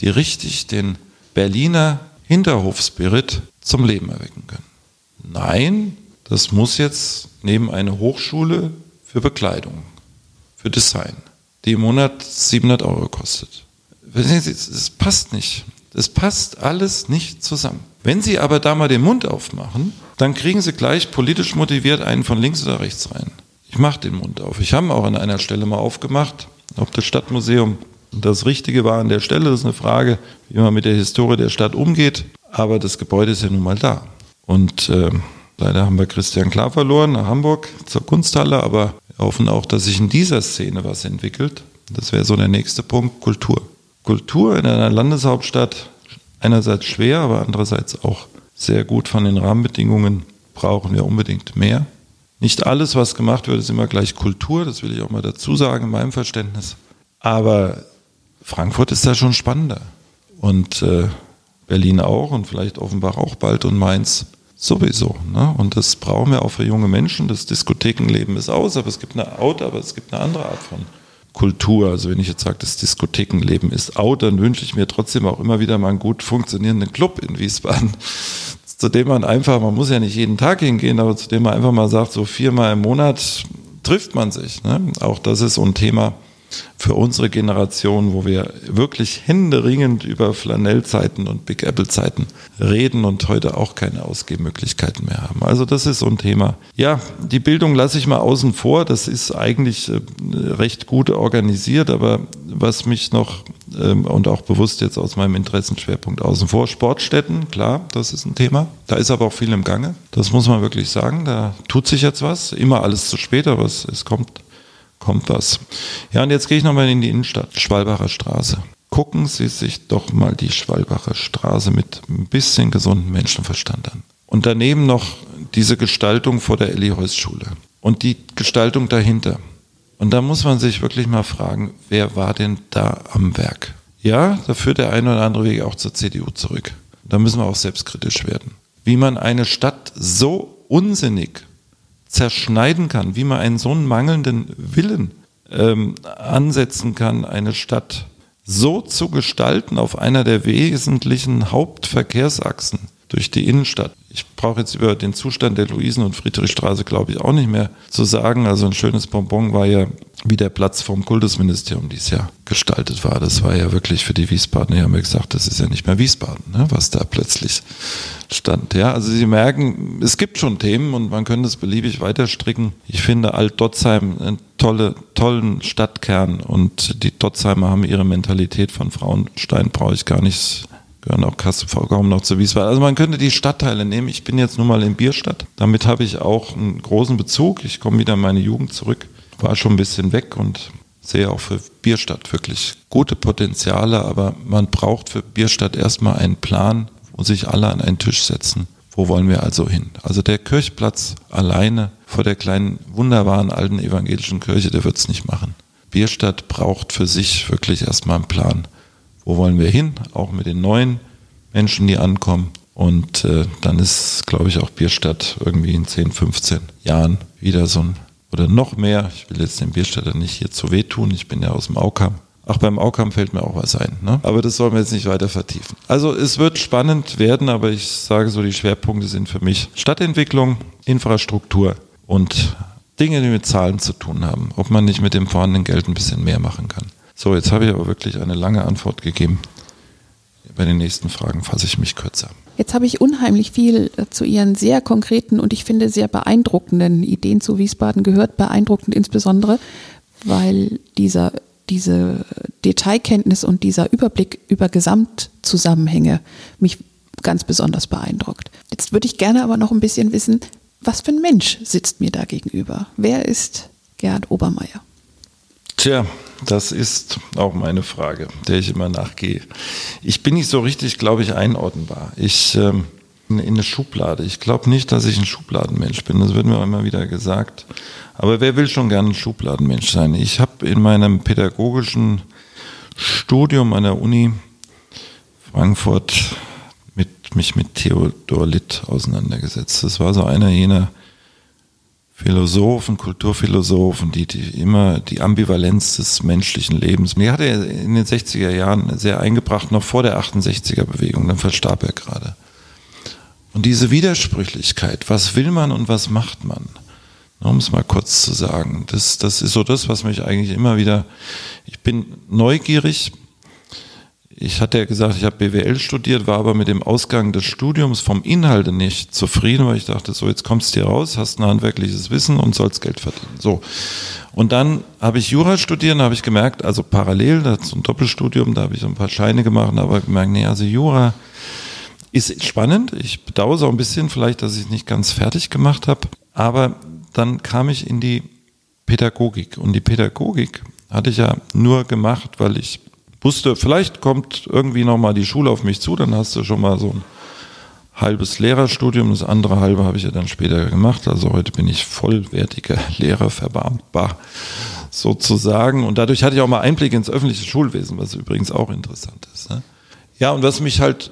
die richtig den Berliner Hinterhofspirit zum Leben erwecken können. Nein, das muss jetzt neben eine Hochschule für Bekleidung für Design, die im Monat 700 Euro kostet. Das passt nicht. Das passt alles nicht zusammen. Wenn Sie aber da mal den Mund aufmachen, dann kriegen Sie gleich politisch motiviert einen von links oder rechts rein. Ich mache den Mund auf. Ich habe auch an einer Stelle mal aufgemacht, ob das Stadtmuseum das Richtige war an der Stelle. Das ist eine Frage, wie man mit der Historie der Stadt umgeht. Aber das Gebäude ist ja nun mal da. Und äh, leider haben wir Christian Klar verloren nach Hamburg zur Kunsthalle, aber hoffen auch, dass sich in dieser Szene was entwickelt. Das wäre so der nächste Punkt, Kultur. Kultur in einer Landeshauptstadt einerseits schwer, aber andererseits auch sehr gut von den Rahmenbedingungen brauchen wir unbedingt mehr. Nicht alles, was gemacht wird, ist immer gleich Kultur, das will ich auch mal dazu sagen in meinem Verständnis. Aber Frankfurt ist da schon spannender. Und äh, Berlin auch und vielleicht Offenbach auch bald und Mainz Sowieso. Ne? Und das brauchen wir auch für junge Menschen. Das Diskothekenleben ist aus, aber es gibt eine Out, aber es gibt eine andere Art von Kultur. Also wenn ich jetzt sage, das Diskothekenleben ist out, dann wünsche ich mir trotzdem auch immer wieder mal einen gut funktionierenden Club in Wiesbaden, zu dem man einfach, man muss ja nicht jeden Tag hingehen, aber zu dem man einfach mal sagt, so viermal im Monat trifft man sich. Ne? Auch das ist so ein Thema, für unsere Generation, wo wir wirklich händeringend über Flanellzeiten und Big Apple Zeiten reden und heute auch keine Ausgehmöglichkeiten mehr haben. Also das ist so ein Thema. Ja, die Bildung lasse ich mal außen vor. Das ist eigentlich äh, recht gut organisiert, aber was mich noch ähm, und auch bewusst jetzt aus meinem Interessenschwerpunkt außen vor, Sportstätten, klar, das ist ein Thema. Da ist aber auch viel im Gange. Das muss man wirklich sagen. Da tut sich jetzt was. Immer alles zu spät, aber es, es kommt kommt was. Ja, und jetzt gehe ich nochmal in die Innenstadt, Schwalbacher Straße. gucken Sie sich doch mal die Schwalbacher Straße mit ein bisschen gesundem Menschenverstand an. Und daneben noch diese Gestaltung vor der Elli-Heuss-Schule und die Gestaltung dahinter. Und da muss man sich wirklich mal fragen, wer war denn da am Werk? Ja, da führt der eine oder andere Weg auch zur CDU zurück. Da müssen wir auch selbstkritisch werden. Wie man eine Stadt so unsinnig zerschneiden kann, wie man einen so einen mangelnden Willen ähm, ansetzen kann, eine Stadt so zu gestalten auf einer der wesentlichen Hauptverkehrsachsen durch die Innenstadt. Ich brauche jetzt über den Zustand der Luisen- und Friedrichstraße, glaube ich, auch nicht mehr zu sagen. Also ein schönes Bonbon war ja, wie der Platz vom Kultusministerium dieses Jahr gestaltet war. Das war ja wirklich für die Wiesbadener, die haben mir gesagt, das ist ja nicht mehr Wiesbaden, ne, was da plötzlich stand. Ja, also Sie merken, es gibt schon Themen und man könnte es beliebig weiter stricken. Ich finde Alt-Dotzheim einen tolle, tollen Stadtkern und die Dotzheimer haben ihre Mentalität von Frauenstein, brauche ich gar nicht gehören auch Kassel vollkommen noch zu Wiesbaden. Also man könnte die Stadtteile nehmen. Ich bin jetzt nun mal in Bierstadt. Damit habe ich auch einen großen Bezug. Ich komme wieder in meine Jugend zurück. War schon ein bisschen weg und sehe auch für Bierstadt wirklich gute Potenziale, aber man braucht für Bierstadt erstmal einen Plan, wo sich alle an einen Tisch setzen. Wo wollen wir also hin? Also der Kirchplatz alleine vor der kleinen, wunderbaren alten evangelischen Kirche, der wird es nicht machen. Bierstadt braucht für sich wirklich erstmal einen Plan wo wollen wir hin, auch mit den neuen Menschen, die ankommen. Und äh, dann ist, glaube ich, auch Bierstadt irgendwie in 10, 15 Jahren wieder so ein, oder noch mehr, ich will jetzt den Bierstädter nicht hier zu wehtun, ich bin ja aus dem Aukam. Ach, beim Aukam fällt mir auch was ein. Ne? Aber das sollen wir jetzt nicht weiter vertiefen. Also es wird spannend werden, aber ich sage so, die Schwerpunkte sind für mich Stadtentwicklung, Infrastruktur und Dinge, die mit Zahlen zu tun haben. Ob man nicht mit dem vorhandenen Geld ein bisschen mehr machen kann. So, jetzt habe ich aber wirklich eine lange Antwort gegeben. Bei den nächsten Fragen fasse ich mich kürzer. Jetzt habe ich unheimlich viel äh, zu Ihren sehr konkreten und ich finde sehr beeindruckenden Ideen zu Wiesbaden gehört. Beeindruckend insbesondere, weil dieser, diese Detailkenntnis und dieser Überblick über Gesamtzusammenhänge mich ganz besonders beeindruckt. Jetzt würde ich gerne aber noch ein bisschen wissen, was für ein Mensch sitzt mir da gegenüber? Wer ist Gerhard Obermeier? Tja, das ist auch meine Frage, der ich immer nachgehe. Ich bin nicht so richtig, glaube ich, einordnbar. Ich ähm, in eine Schublade. Ich glaube nicht, dass ich ein Schubladenmensch bin. Das wird mir auch immer wieder gesagt. Aber wer will schon gerne ein Schubladenmensch sein? Ich habe in meinem pädagogischen Studium an der Uni Frankfurt mit, mich mit Theodor Litt auseinandergesetzt. Das war so einer jener Philosophen, Kulturphilosophen, die, die immer die Ambivalenz des menschlichen Lebens. Mir hat er in den 60er Jahren sehr eingebracht, noch vor der 68er Bewegung, dann verstarb er gerade. Und diese Widersprüchlichkeit, was will man und was macht man? Um es mal kurz zu sagen, das, das ist so das, was mich eigentlich immer wieder, ich bin neugierig, ich hatte ja gesagt, ich habe BWL studiert, war aber mit dem Ausgang des Studiums vom Inhalte nicht zufrieden, weil ich dachte, so jetzt kommst du hier raus, hast ein handwerkliches Wissen und sollst Geld verdienen. So. Und dann habe ich Jura studiert, habe ich gemerkt, also parallel, ist ein Doppelstudium, da habe ich so ein paar Scheine gemacht, aber gemerkt, nee, also Jura ist spannend. Ich bedauere es auch ein bisschen vielleicht, dass ich es nicht ganz fertig gemacht habe. Aber dann kam ich in die Pädagogik. Und die Pädagogik hatte ich ja nur gemacht, weil ich wusste, vielleicht kommt irgendwie nochmal die Schule auf mich zu, dann hast du schon mal so ein halbes Lehrerstudium. Das andere halbe habe ich ja dann später gemacht. Also heute bin ich vollwertiger Lehrer, verbeamtbar sozusagen. Und dadurch hatte ich auch mal Einblick ins öffentliche Schulwesen, was übrigens auch interessant ist. Ne? Ja, und was mich halt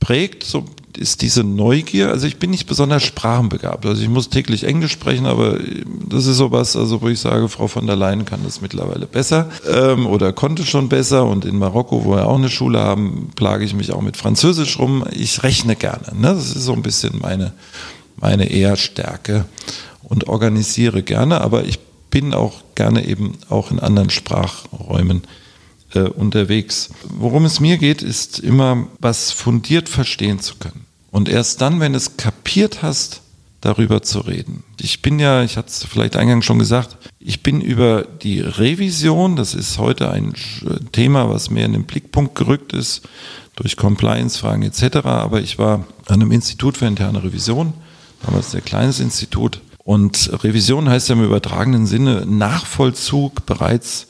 prägt, so ist diese Neugier. Also ich bin nicht besonders sprachenbegabt. Also ich muss täglich Englisch sprechen, aber das ist sowas, also wo ich sage, Frau von der Leyen kann das mittlerweile besser ähm, oder konnte schon besser. Und in Marokko, wo wir auch eine Schule haben, plage ich mich auch mit Französisch rum. Ich rechne gerne. Ne? Das ist so ein bisschen meine, meine eher Stärke und organisiere gerne, aber ich bin auch gerne eben auch in anderen Sprachräumen äh, unterwegs. Worum es mir geht, ist immer, was fundiert verstehen zu können. Und erst dann, wenn du es kapiert hast, darüber zu reden. Ich bin ja, ich hatte es vielleicht eingangs schon gesagt, ich bin über die Revision, das ist heute ein Thema, was mehr in den Blickpunkt gerückt ist, durch Compliance-Fragen etc., aber ich war an einem Institut für interne Revision, damals ein kleines Institut, und Revision heißt ja im übertragenen Sinne Nachvollzug bereits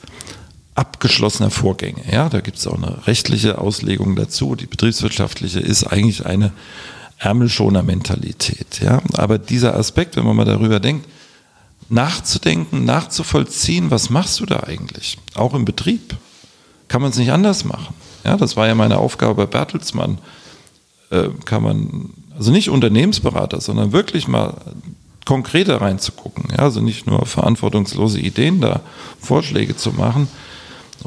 abgeschlossener Vorgänge. Ja, da gibt es auch eine rechtliche Auslegung dazu. Die betriebswirtschaftliche ist eigentlich eine Ärmelschoner-Mentalität. Ja, aber dieser Aspekt, wenn man mal darüber denkt, nachzudenken, nachzuvollziehen, was machst du da eigentlich? Auch im Betrieb. Kann man es nicht anders machen? Ja, das war ja meine Aufgabe bei Bertelsmann. Äh, kann man, also nicht Unternehmensberater, sondern wirklich mal konkreter reinzugucken. Ja, also nicht nur verantwortungslose Ideen da, Vorschläge zu machen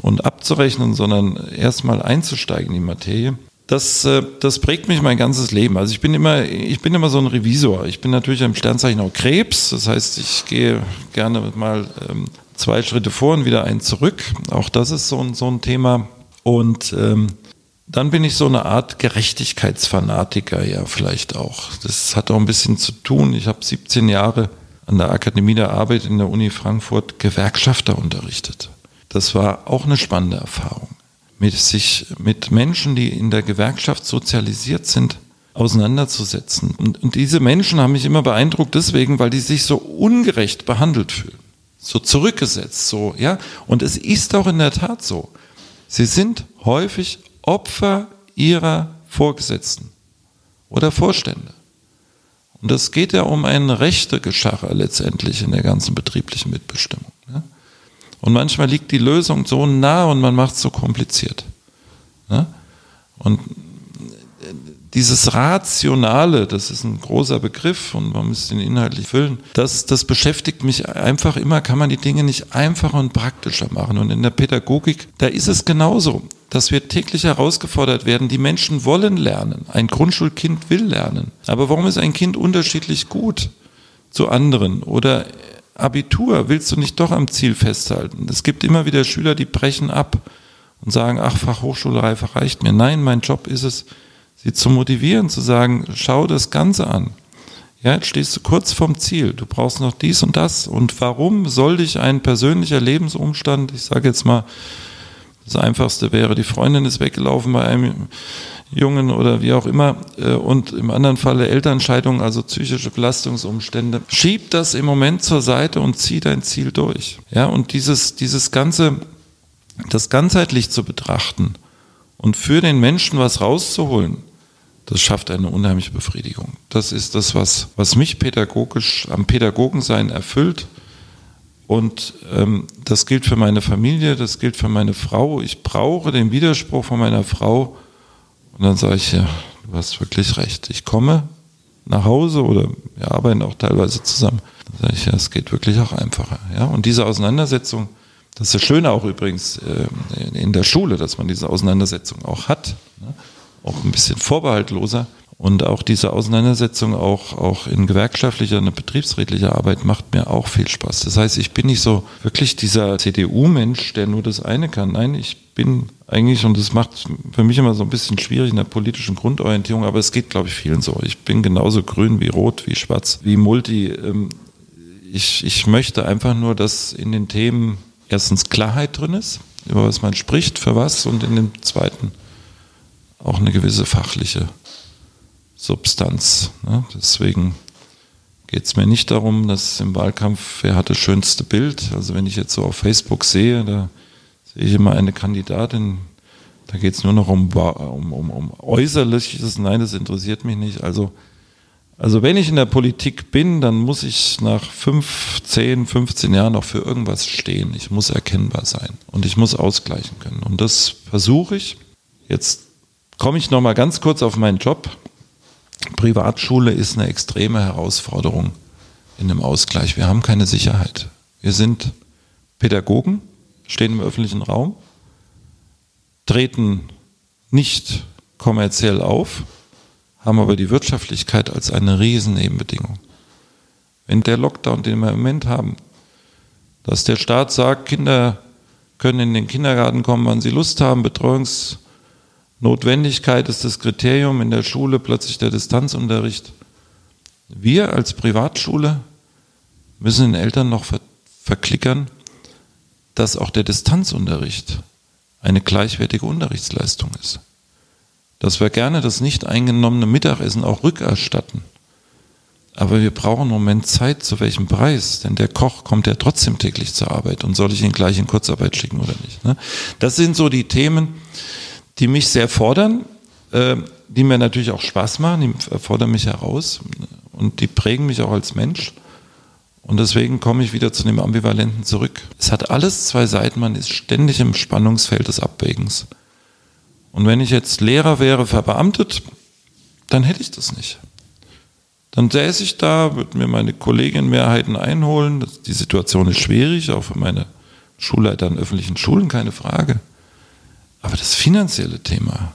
und abzurechnen, sondern erstmal einzusteigen in die Materie. Das, äh, das prägt mich mein ganzes Leben. Also ich bin immer, ich bin immer so ein Revisor. Ich bin natürlich im Sternzeichen auch Krebs. Das heißt, ich gehe gerne mal ähm, zwei Schritte vor und wieder einen zurück. Auch das ist so ein, so ein Thema. Und ähm, dann bin ich so eine Art Gerechtigkeitsfanatiker, ja, vielleicht auch. Das hat auch ein bisschen zu tun. Ich habe 17 Jahre an der Akademie der Arbeit in der Uni Frankfurt Gewerkschafter unterrichtet. Das war auch eine spannende Erfahrung. Mit sich mit Menschen, die in der Gewerkschaft sozialisiert sind, auseinanderzusetzen. Und, und diese Menschen haben mich immer beeindruckt deswegen, weil die sich so ungerecht behandelt fühlen. So zurückgesetzt, so, ja. Und es ist auch in der Tat so. Sie sind häufig Opfer ihrer Vorgesetzten oder Vorstände. Und es geht ja um ein rechte Geschacher letztendlich in der ganzen betrieblichen Mitbestimmung. Ne? Und manchmal liegt die Lösung so nah und man macht es so kompliziert. Ne? Und dieses Rationale, das ist ein großer Begriff und man müsste ihn inhaltlich füllen, das, das beschäftigt mich einfach immer, kann man die Dinge nicht einfacher und praktischer machen. Und in der Pädagogik, da ist es genauso, dass wir täglich herausgefordert werden, die Menschen wollen lernen. Ein Grundschulkind will lernen. Aber warum ist ein Kind unterschiedlich gut zu anderen? Oder Abitur willst du nicht doch am Ziel festhalten? Es gibt immer wieder Schüler, die brechen ab und sagen, ach, Fachhochschulreife reicht mir. Nein, mein Job ist es, sie zu motivieren, zu sagen, schau das Ganze an. Ja, jetzt stehst du kurz vorm Ziel. Du brauchst noch dies und das. Und warum soll dich ein persönlicher Lebensumstand, ich sage jetzt mal, das Einfachste wäre, die Freundin ist weggelaufen bei einem Jungen oder wie auch immer äh, und im anderen Falle Elternscheidung, also psychische Belastungsumstände. Schieb das im Moment zur Seite und zieh dein Ziel durch. Ja, und dieses, dieses Ganze, das ganzheitlich zu betrachten und für den Menschen was rauszuholen, das schafft eine unheimliche Befriedigung. Das ist das, was, was mich pädagogisch am Pädagogensein erfüllt. Und ähm, das gilt für meine Familie, das gilt für meine Frau. Ich brauche den Widerspruch von meiner Frau. Und dann sage ich, ja, du hast wirklich recht. Ich komme nach Hause oder wir arbeiten auch teilweise zusammen. Dann sage ich, ja, es geht wirklich auch einfacher. Ja? Und diese Auseinandersetzung, das ist das Schöne auch übrigens äh, in der Schule, dass man diese Auseinandersetzung auch hat. Ne? auch ein bisschen vorbehaltloser. Und auch diese Auseinandersetzung auch, auch in gewerkschaftlicher und betriebsrätlicher Arbeit macht mir auch viel Spaß. Das heißt, ich bin nicht so wirklich dieser CDU-Mensch, der nur das eine kann. Nein, ich bin eigentlich, und das macht für mich immer so ein bisschen schwierig in der politischen Grundorientierung, aber es geht, glaube ich, vielen so. Ich bin genauso grün wie rot, wie schwarz, wie multi. Ähm, ich, ich möchte einfach nur, dass in den Themen erstens Klarheit drin ist, über was man spricht, für was, und in dem zweiten auch eine gewisse fachliche Substanz. Ne? Deswegen geht es mir nicht darum, dass im Wahlkampf, wer hat das schönste Bild. Also wenn ich jetzt so auf Facebook sehe, da sehe ich immer eine Kandidatin, da geht es nur noch um, um, um, um Äußerliches. Nein, das interessiert mich nicht. Also, also wenn ich in der Politik bin, dann muss ich nach 5, 10, 15 Jahren auch für irgendwas stehen. Ich muss erkennbar sein und ich muss ausgleichen können. Und das versuche ich. Jetzt komme ich noch mal ganz kurz auf meinen Job. Privatschule ist eine extreme Herausforderung in dem Ausgleich. Wir haben keine Sicherheit. Wir sind Pädagogen, stehen im öffentlichen Raum, treten nicht kommerziell auf, haben aber die Wirtschaftlichkeit als eine riesen Nebenbedingung. Wenn der Lockdown, den wir im Moment haben, dass der Staat sagt, Kinder können in den Kindergarten kommen, wann sie Lust haben, Betreuungs Notwendigkeit ist das Kriterium in der Schule, plötzlich der Distanzunterricht. Wir als Privatschule müssen den Eltern noch ver verklickern, dass auch der Distanzunterricht eine gleichwertige Unterrichtsleistung ist. Dass wir gerne das nicht eingenommene Mittagessen auch rückerstatten. Aber wir brauchen im Moment Zeit, zu welchem Preis? Denn der Koch kommt ja trotzdem täglich zur Arbeit und soll ich ihn gleich in Kurzarbeit schicken oder nicht? Ne? Das sind so die Themen, die mich sehr fordern, äh, die mir natürlich auch Spaß machen, die fordern mich heraus und die prägen mich auch als Mensch. Und deswegen komme ich wieder zu dem Ambivalenten zurück. Es hat alles zwei Seiten, man ist ständig im Spannungsfeld des Abwägens. Und wenn ich jetzt Lehrer wäre, verbeamtet, dann hätte ich das nicht. Dann säße ich da, würde mir meine Kolleginnenmehrheiten einholen. Die Situation ist schwierig, auch für meine Schulleiter an öffentlichen Schulen, keine Frage. Aber das finanzielle Thema,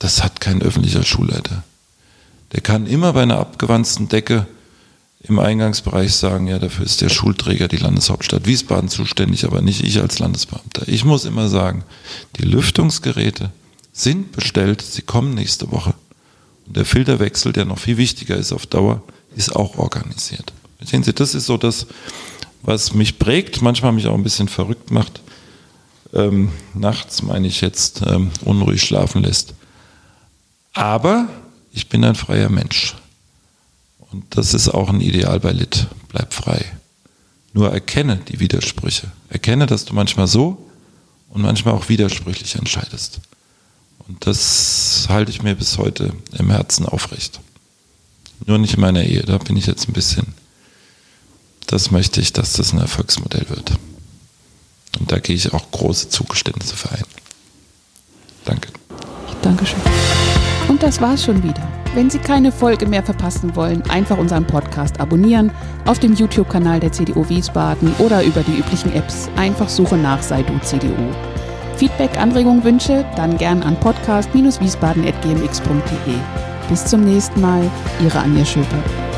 das hat kein öffentlicher Schulleiter. Der kann immer bei einer abgewandten Decke im Eingangsbereich sagen, ja, dafür ist der Schulträger die Landeshauptstadt Wiesbaden zuständig, aber nicht ich als Landesbeamter. Ich muss immer sagen, die Lüftungsgeräte sind bestellt, sie kommen nächste Woche. Und der Filterwechsel, der noch viel wichtiger ist auf Dauer, ist auch organisiert. Sehen Sie, das ist so das, was mich prägt, manchmal mich auch ein bisschen verrückt macht. Ähm, nachts meine ich jetzt ähm, unruhig schlafen lässt. Aber ich bin ein freier Mensch. Und das ist auch ein Ideal bei Lit. Bleib frei. Nur erkenne die Widersprüche. Erkenne, dass du manchmal so und manchmal auch widersprüchlich entscheidest. Und das halte ich mir bis heute im Herzen aufrecht. Nur nicht in meiner Ehe. Da bin ich jetzt ein bisschen. Das möchte ich, dass das ein Erfolgsmodell wird. Und da gehe ich auch große Zugeständnisse für ein. Danke. Dankeschön. Und das war's schon wieder. Wenn Sie keine Folge mehr verpassen wollen, einfach unseren Podcast abonnieren, auf dem YouTube-Kanal der CDU Wiesbaden oder über die üblichen Apps. Einfach Suche nach Sei du CDU. Feedback, Anregungen, Wünsche, dann gern an podcast-wiesbaden.gmx.de. Bis zum nächsten Mal, Ihre Anja Schöper.